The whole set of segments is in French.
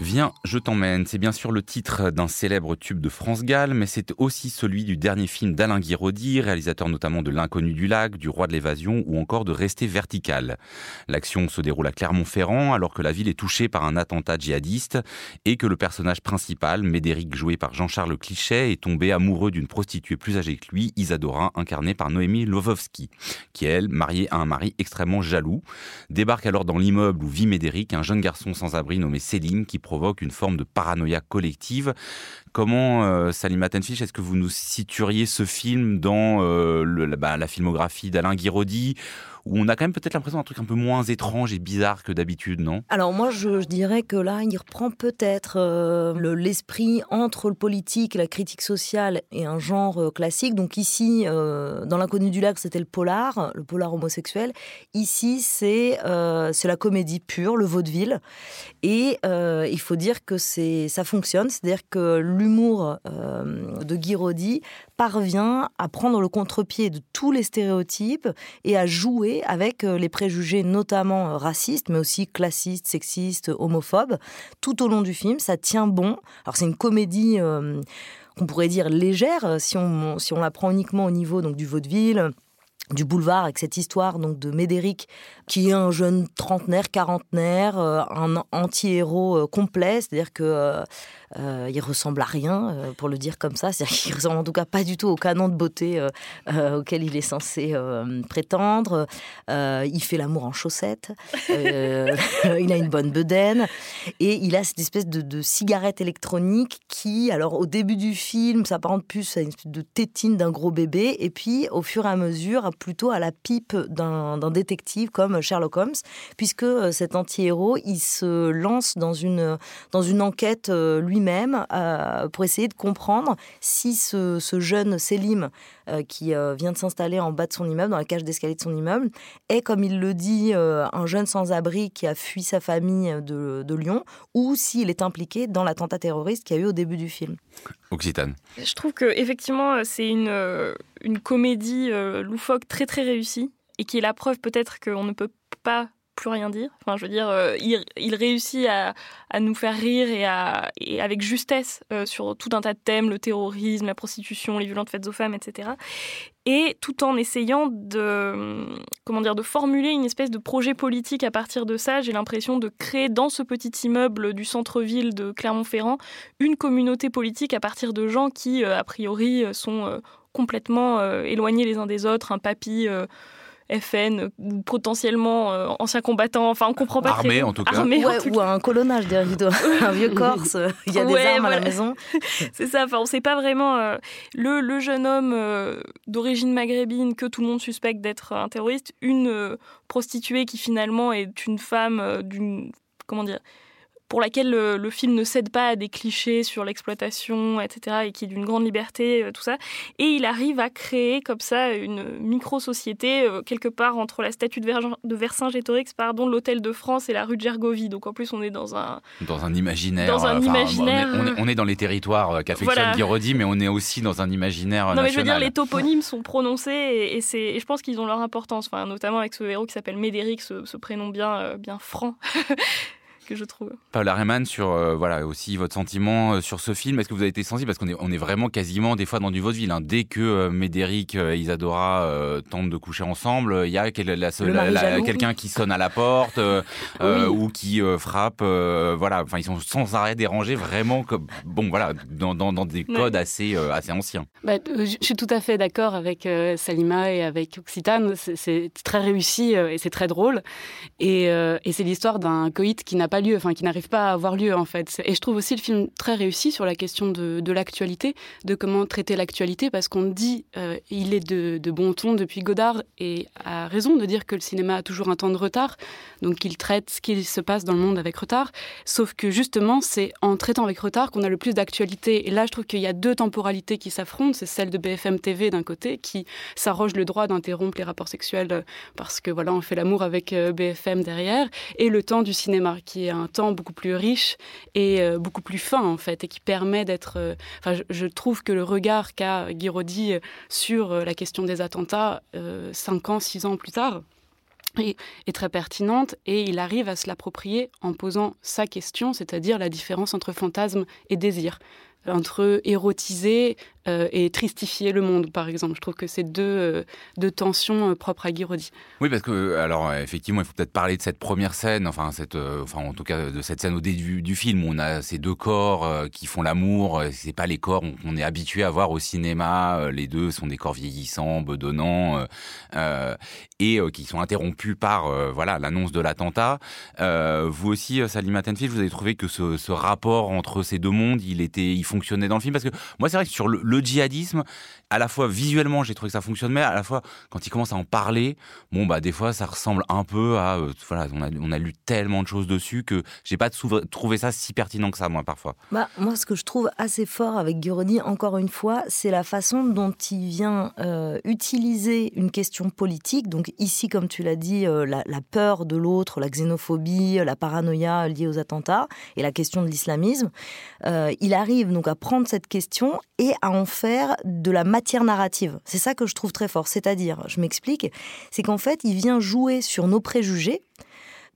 Viens, je t'emmène, c'est bien sûr le titre d'un célèbre tube de France Gall, mais c'est aussi celui du dernier film d'Alain Guiraudy, réalisateur notamment de L'inconnu du lac, du roi de l'évasion ou encore de Rester vertical. L'action se déroule à Clermont-Ferrand alors que la ville est touchée par un attentat djihadiste et que le personnage principal, Médéric joué par Jean-Charles Clichet, est tombé amoureux d'une prostituée plus âgée que lui, Isadora, incarnée par Noémie Lovovski, qui elle, mariée à un mari extrêmement jaloux, débarque alors dans l'immeuble où vit Médéric, un jeune garçon sans abri nommé Céline qui provoque une forme de paranoïa collective. Comment, euh, Tenfish, est-ce que vous nous situeriez ce film dans euh, bah, la filmographie d'Alain Guiraudy où on a quand même peut-être l'impression d'un truc un peu moins étrange et bizarre que d'habitude, non? Alors moi, je, dirais que là, il reprend peut-être euh, l'esprit entre le politique, la critique sociale et un genre euh, classique. Donc ici, euh, dans l'inconnu du lac, c'était le polar, le polar homosexuel. Ici, c'est c'est la comédie pure, le vaudeville. Et il faut dire que ça fonctionne, c'est-à-dire que l'humour de Guy Roddy parvient à prendre le contre-pied de tous les stéréotypes et à jouer avec euh, les préjugés notamment euh, racistes, mais aussi classistes, sexistes, homophobes, tout au long du film. Ça tient bon. Alors c'est une comédie euh, qu'on pourrait dire légère si on, si on la prend uniquement au niveau donc, du vaudeville du boulevard avec cette histoire donc de Médéric qui est un jeune trentenaire, quarantenaire, un anti-héros complet, c'est-à-dire que euh, il ressemble à rien, euh, pour le dire comme ça. C'est-à-dire qu'il ressemble en tout cas pas du tout au canon de beauté euh, auquel il est censé prétendre. il fait l'amour en chaussettes. il a une bonne bedaine. Et il a cette espèce de, cigarette électronique qui, alors au début du film, s'apparente plus à une espèce de tétine d'un gros bébé. Et puis, au fur et à mesure, plutôt à la pipe d'un détective comme Sherlock Holmes, puisque cet anti-héros, il se lance dans une, dans une enquête lui même euh, pour essayer de comprendre si ce, jeune Selim euh, qui euh, vient de s'installer en bas de son immeuble, dans la cage d'escalier de son immeuble, est, comme il le dit, un jeune sans-abri qui a fui sa famille de, Lyon, ou s'il est impliqué dans l'attentat terroriste qu'il y a eu au début du film. Occitane. Je trouve que effectivement c'est une, une comédie loufoque très très réussie et qui est la preuve peut-être qu'on ne peut pas plus rien dire. Enfin, je veux dire, euh, il, réussit à, nous faire rire et, à, avec justesse euh, sur tout un tas de thèmes, le terrorisme, la prostitution, les violences faites aux femmes, etc. Et tout en essayant de, comment dire, de formuler une espèce de projet politique à partir de ça, j'ai l'impression de créer dans ce petit immeuble du centre-ville de Clermont-Ferrand une communauté politique à partir de gens qui, euh, a priori, sont complètement éloignés les uns des autres, un papy FN ou potentiellement euh, ancien combattant. Enfin, on comprend pas Armé, en tout cas. ou un colonnage derrière un vieux Corse. Il y a des armes à la maison. C'est ça. Enfin, on sait pas vraiment euh, le, le, jeune homme euh, d'origine maghrébine que tout le monde suspecte d'être un terroriste, une prostituée qui finalement est une femme d'une comment dire pour laquelle le, film ne cède pas à des clichés sur l'exploitation, etc., et qui est d'une grande liberté, euh, tout ça. Et il arrive à créer comme ça une micro-société euh, quelque part entre la statue de, de Vercingétorix, pardon, l'hôtel de France et la rue de Gergovie. Donc en plus, on est dans un dans un imaginaire. Dans un imaginaire. On est, dans les territoires qu'affectionne voilà. Guiraudy, mais on est aussi dans un imaginaire non, mais je veux dire, les toponymes sont prononcés et, c'est, je pense qu'ils ont leur importance. Enfin, notamment avec ce héros qui s'appelle Médéric, ce, prénom bien euh, bien franc. que je trouve. Paula Rehman, sur euh, voilà aussi votre sentiment euh, sur ce film, est-ce que vous avez été sensible? Parce qu'on est on est vraiment quasiment des fois dans du vaudeville. Hein. Dès que euh, Médéric et Isadora tentent de coucher ensemble, il y a quelqu'un qui sonne à la porte ou qui frappe. voilà, enfin ils sont sans arrêt dérangés, vraiment comme bon voilà dans, dans, dans des codes assez assez anciens. Bah, je suis tout à fait d'accord avec Salima et avec Occitane. C'est très réussi et c'est très drôle. Et, et c'est l'histoire d'un coït qui n'a pas lieu, enfin qui n'arrive pas à avoir lieu en fait. Et je trouve aussi le film très réussi sur la question de, de l'actualité, de comment traiter l'actualité, parce qu'on dit euh, il est de, de, bon ton depuis Godard et a raison de dire que le cinéma a toujours un temps de retard, donc il traite ce qui se passe dans le monde avec retard. Sauf que justement c'est en traitant avec retard qu'on a le plus d'actualité. Et là je trouve qu'il y a deux temporalités qui s'affrontent, c'est celle de BFM TV d'un côté qui s'arroge le droit d'interrompre les rapports sexuels parce que voilà on fait l'amour avec euh, BFM derrière, et le temps du cinéma qui un temps beaucoup plus riche et euh, beaucoup plus fin en fait et qui permet d'être. Euh, je, trouve que le regard qu'a Guiraudy sur euh, la question des attentats cinq ans, six ans plus tard est, très pertinente et il arrive à se l'approprier en posant sa question, c'est-à-dire la différence entre fantasme et désir entre érotiser euh, et tristifier le monde, par exemple. Je trouve que c'est deux, euh, tensions euh, propres à Guy Oui, parce que, alors, effectivement, il faut peut-être parler de cette première scène, enfin, cette, enfin, en tout cas, de cette scène au début du film où on a ces deux corps qui font l'amour. C'est pas les corps qu'on est habitué à voir au cinéma. Les deux sont des corps vieillissants, bedonnants, et qui sont interrompus par, voilà, l'annonce de l'attentat. vous aussi, Salim Tenfield, vous avez trouvé que ce, ce, rapport entre ces deux mondes, il était, il fonctionnait dans le film? Parce que moi, c'est vrai que sur le djihadisme, à la fois visuellement, j'ai trouvé que ça fonctionne, mais à la fois quand il commence à en parler, bon bah des fois ça ressemble un peu à euh, voilà, on a, lu tellement de choses dessus que j'ai pas trouvé ça si pertinent que ça moi parfois. Bah moi ce que je trouve assez fort avec Guroni, encore une fois, c'est la façon dont il vient euh, utiliser une question politique. Donc ici, comme tu l'as dit, euh, la, la, peur de l'autre, la xénophobie, la paranoïa liée aux attentats et la question de l'islamisme. il arrive donc à prendre cette question et à en faire de la matière narrative. C'est ça que je trouve très fort. C'est-à-dire, je m'explique, c'est qu'en fait, il vient jouer sur nos préjugés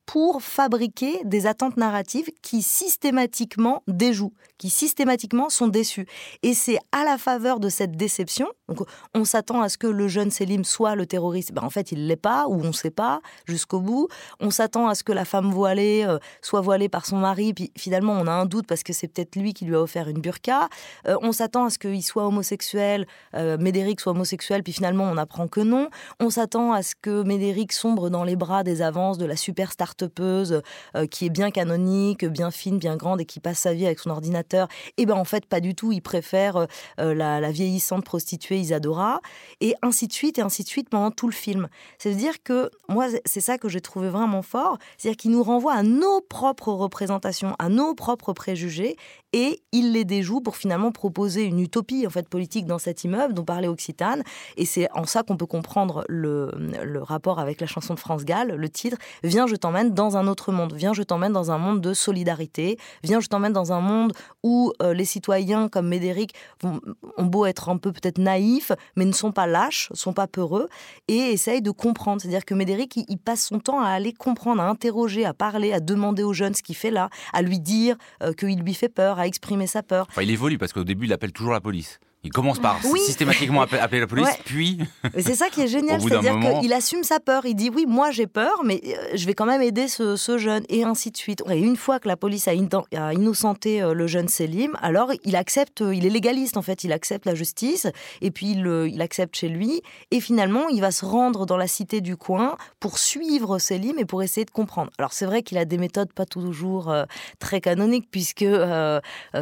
pour fabriquer des attentes narratives qui systématiquement déjouent, qui systématiquement sont déçus. Et c'est à la faveur de cette déception, donc on s'attend à ce que le jeune Selim soit le terroriste, ben en fait il l'est pas, ou on ne sait pas jusqu'au bout. On s'attend à ce que la femme voilée euh, soit voilée par son mari, puis finalement on a un doute parce que c'est peut-être lui qui lui a offert une burqa. Euh, on s'attend à ce qu'il soit homosexuel, euh, Médéric soit homosexuel, puis finalement on apprend que non. On s'attend à ce que Médéric sombre dans les bras des avances de la super start euh, qui est bien canonique, bien fine, bien grande et qui passe sa vie avec son ordinateur. Et eh ben en fait pas du tout. Il préfère euh, euh, la, vieillissante prostituée Isadora et ainsi de suite et ainsi de suite pendant tout le film. C'est-à-dire que moi c'est ça que j'ai trouvé vraiment fort, c'est-à-dire qu'il nous renvoie à nos propres représentations, à nos propres préjugés et il les déjoue pour finalement proposer une utopie en fait politique dans cet immeuble dont parlait Occitane et c'est en ça qu'on peut comprendre le, le, rapport avec la chanson de France Gall le titre Viens je dans un autre monde viens je t'emmène dans un monde de solidarité viens je t'emmène dans un monde où euh, les citoyens comme Médéric vont, ont beau être un peu peut-être naïfs mais ne sont pas lâches sont pas peureux et essayent de comprendre c'est-à-dire que Médéric il, passe son temps à aller comprendre à interroger à parler à demander aux jeunes ce qu'il fait là à lui dire euh, qu'il lui fait peur à exprimer sa peur. Il évolue parce qu'au début, il appelle toujours la police. Il commence par systématiquement appeler la police, puis. C'est ça qui est génial, c'est-à-dire qu'il assume sa peur. Il dit oui, moi j'ai peur, mais euh, je vais quand même aider ce, jeune, et ainsi de suite. Et une fois que la police a, innocenté euh, le jeune Selim, alors il accepte, il est légaliste en fait, il accepte la justice, et puis il, il accepte chez lui, et finalement il va se rendre dans la cité du coin pour suivre Selim et pour essayer de comprendre. Alors c'est vrai qu'il a des méthodes pas toujours euh, très canoniques, puisque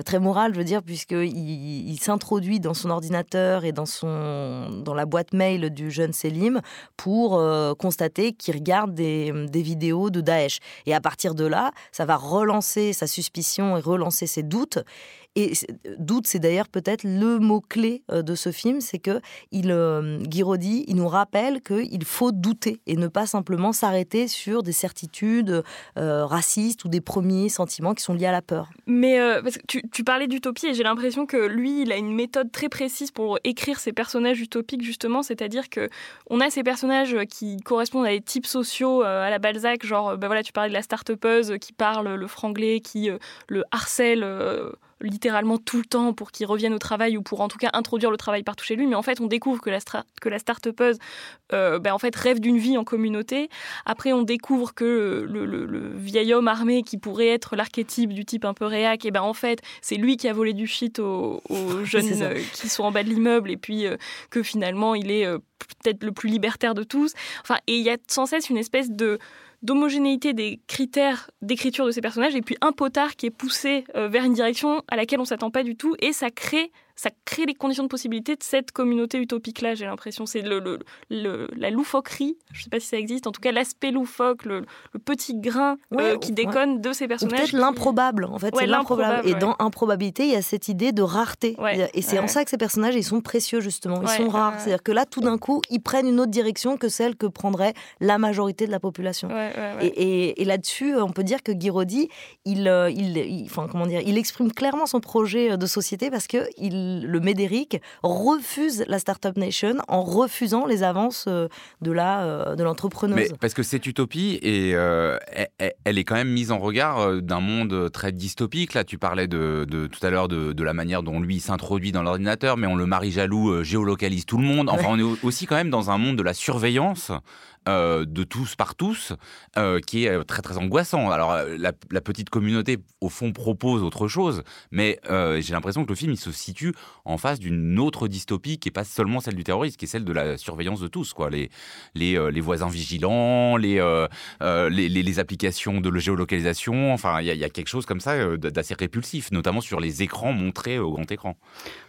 très morales, je veux dire, puisqu'il il, s'introduit dans son ordinateur et dans, son, dans la boîte mail du jeune Selim pour euh, constater qu'il regarde des, des, vidéos de Daesh. Et à partir de là, ça va relancer sa suspicion et relancer ses doutes. Et doute, c'est d'ailleurs peut-être le mot-clé euh, de ce film, c'est que il, euh, il nous rappelle qu'il faut douter et ne pas simplement s'arrêter sur des certitudes euh, racistes ou des premiers sentiments qui sont liés à la peur. Mais parce que tu, tu parlais d'utopie et j'ai l'impression que lui, il a une méthode très précise pour écrire ses personnages utopiques justement, c'est-à-dire que on a ces personnages qui correspondent à des types sociaux à la Balzac, genre ben voilà, tu parlais de la start-upeuse qui parle le franglais, qui le harcèle littéralement tout le temps pour qu'il revienne au travail ou pour en tout cas introduire le travail partout chez lui. Mais en fait, on découvre que la, que la start-upeuse euh, ben, en fait, rêve d'une vie en communauté. Après, on découvre que le, vieil homme armé qui pourrait être l'archétype du type un peu réac, et ben en fait, c'est lui qui a volé du shit aux, jeunes euh, qui sont en bas de l'immeuble et puis euh, que finalement, il est peut-être le plus libertaire de tous. Enfin, et il y a sans cesse une espèce de d'homogénéité des critères d'écriture de ces personnages. Et puis un potard qui est poussé euh, vers une direction à laquelle on s'attend pas du tout. Et ça crée ça crée les conditions de possibilité de cette communauté utopique-là, j'ai l'impression. C'est le, le, la loufoquerie, je ne sais pas si ça existe, en tout cas l'aspect loufoque, le, petit grain euh, qui déconne de ces personnages. Peut-être l'improbable, en fait, c'est l'improbable. Et dans improbabilité, il y a cette idée de rareté. Et c'est en ça que ces personnages, ils sont précieux, justement. Ils sont rares. C'est-à-dire que là, tout d'un coup, ils prennent une autre direction que celle que prendrait la majorité de la population. Et, et, là-dessus, on peut dire que Guiraudy, il, euh, il, il, enfin, comment dire, il exprime clairement son projet de société parce qu'il le Médéric refuse la Startup Nation en refusant les avances de la de l'entrepreneuse. Mais parce que cette utopie et elle, est quand même mise en regard d'un monde très dystopique. Là, tu parlais de, tout à l'heure de, la manière dont lui s'introduit dans l'ordinateur, mais on le marie jaloux géolocalise tout le monde. Enfin, on est aussi quand même dans un monde de la surveillance euh, de tous par tous, euh, qui est euh, très très angoissant. Alors la, petite communauté au fond propose autre chose, mais j'ai l'impression que le film il se situe en face d'une autre dystopie qui est pas seulement celle du terrorisme, qui est celle de la surveillance de tous, quoi. Les les, les voisins vigilants, les, les, les applications de géolocalisation. Enfin, il y, a quelque chose comme ça d'assez répulsif, notamment sur les écrans montrés au grand écran.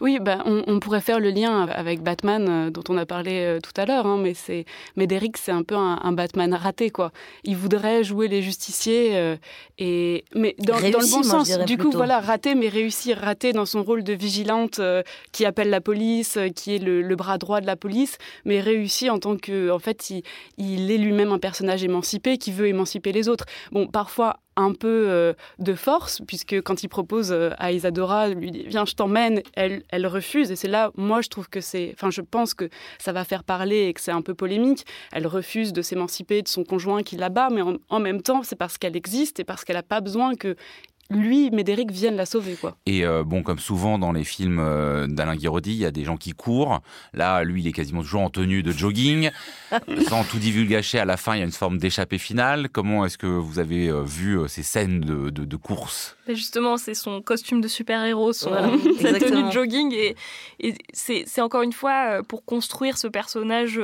Oui, bah, on, pourrait faire le lien avec Batman dont on a parlé tout à l'heure, hein, mais c'est Médéric, c'est un peu un, Batman raté, quoi. Il voudrait jouer les justiciers, euh, et mais dans, le bon sens. Du coup, voilà, raté, mais réussir, raté dans son rôle de vigilante euh, qui appelle la police, euh, qui est le, bras droit de la police, mais réussi en tant que, en fait, il, il est lui-même un personnage émancipé qui veut émanciper les autres. Bon, parfois un peu euh, de force, puisque quand il propose euh, à Isadora, lui dit viens, je t'emmène, elle, elle refuse. Et c'est là, moi, je trouve que c'est, enfin, je pense que ça va faire parler et que c'est un peu polémique. Elle refuse de s'émanciper de son conjoint qui la bat, mais en, en même temps, c'est parce qu'elle existe et parce qu'elle n'a pas besoin que lui, Médéric, vienne la sauver. Quoi. Et euh, bon, comme souvent dans les films euh, d'Alain Guiraudy, il y a des gens qui courent. Là, lui, il est quasiment toujours en tenue de jogging. Sans tout divulgacher, à la fin, il y a une forme d'échappée finale. Comment est-ce que vous avez euh, vu ces scènes de, course? Justement, c'est son costume de super-héros, sa tenue de jogging. Et, et c'est encore une fois pour construire ce personnage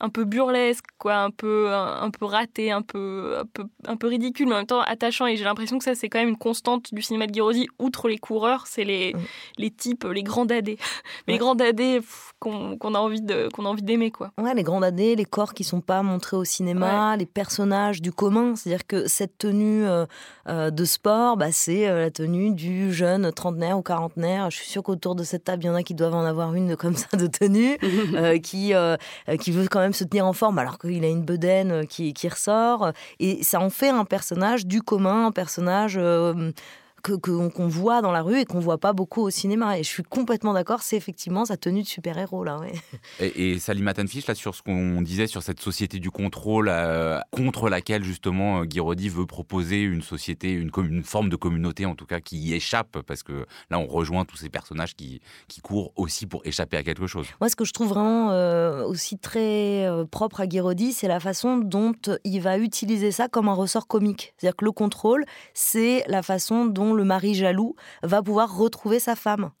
un peu burlesque, quoi, un peu, un, peu raté, un peu, un peu, un peu ridicule, mais en même temps attachant. Et j'ai l'impression que ça, c'est quand même une constante du cinéma de Guiraudy. Outre les coureurs, c'est les, les types, les grands dadés. Les grands dadés qu'on a envie de, qu'on a envie d'aimer, quoi. Ouais, les grands dadés, les corps qui sont pas montrés au cinéma, les personnages du commun. C'est-à-dire que cette tenue euh, euh, de sport, bah, c'est euh, la tenue du jeune trentenaire ou quarantenaire. Je suis sûre qu'autour de cette table, il y en a qui doivent en avoir une comme ça de tenue, qui, qui veut quand même se tenir en forme alors qu'il a une bedaine euh, qui, qui, ressort. Et ça en fait un personnage du commun, un personnage euh, qu'on voit dans la rue et qu'on voit pas beaucoup au cinéma. Et je suis complètement d'accord, c'est effectivement sa tenue de super-héros là. Ouais. Et, et Salima Tanfish, là, sur ce qu'on disait sur cette société du contrôle euh, contre laquelle justement euh, Guiraudy veut proposer une société, une, une, forme de communauté en tout cas qui y échappe, parce que là on rejoint tous ces personnages qui, qui courent aussi pour échapper à quelque chose. Moi, ce que je trouve vraiment euh, aussi très propre à Guiraudy, c'est la façon dont il va utiliser ça comme un ressort comique. C'est-à-dire que le contrôle, c'est la façon dont le mari jaloux va pouvoir retrouver sa femme.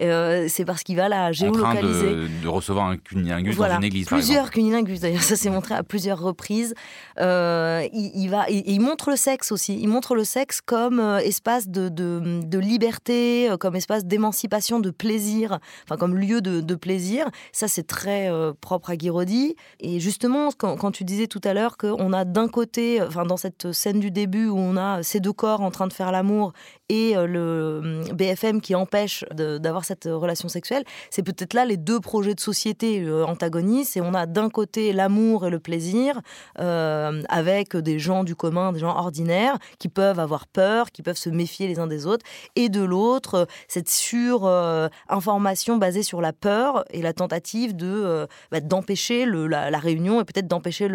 Euh, c'est parce qu'il va la géolocaliser. En train de, recevoir un cunilingus dans une église. Plusieurs cunilingus, d'ailleurs, ça s'est montré à plusieurs reprises. Euh, il, va, il, montre le sexe aussi. Il montre le sexe comme euh, espace de, de, liberté, comme espace d'émancipation, de plaisir, enfin comme lieu de, plaisir. Ça, c'est très propre à Guiraudy. Et justement, quand, quand tu disais tout à l'heure qu'on a d'un côté, enfin dans cette scène du début où on a ces deux corps en train de faire l'amour et euh, le hum, BFM qui empêche d'avoir cette relation sexuelle, c'est peut-être là les deux projets de société euh, antagonistes. Et on a d'un côté l'amour et le plaisir, euh, avec des gens du commun, des gens ordinaires, qui peuvent avoir peur, qui peuvent se méfier les uns des autres, et de l'autre, cette sur-information basée sur la peur et la tentative de bah, d'empêcher la, la, réunion et peut-être d'empêcher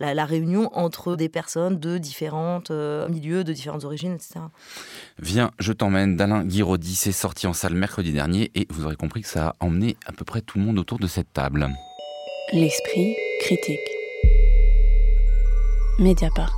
la, la réunion entre des personnes de différents milieux, de différentes origines, etc. Viens, je t'emmène d'Alain Guiraudy. C'est sorti en salle mercredi dernier et vous aurez compris que ça a emmené à peu près tout le monde autour de cette table. L'esprit critique. Mediapart.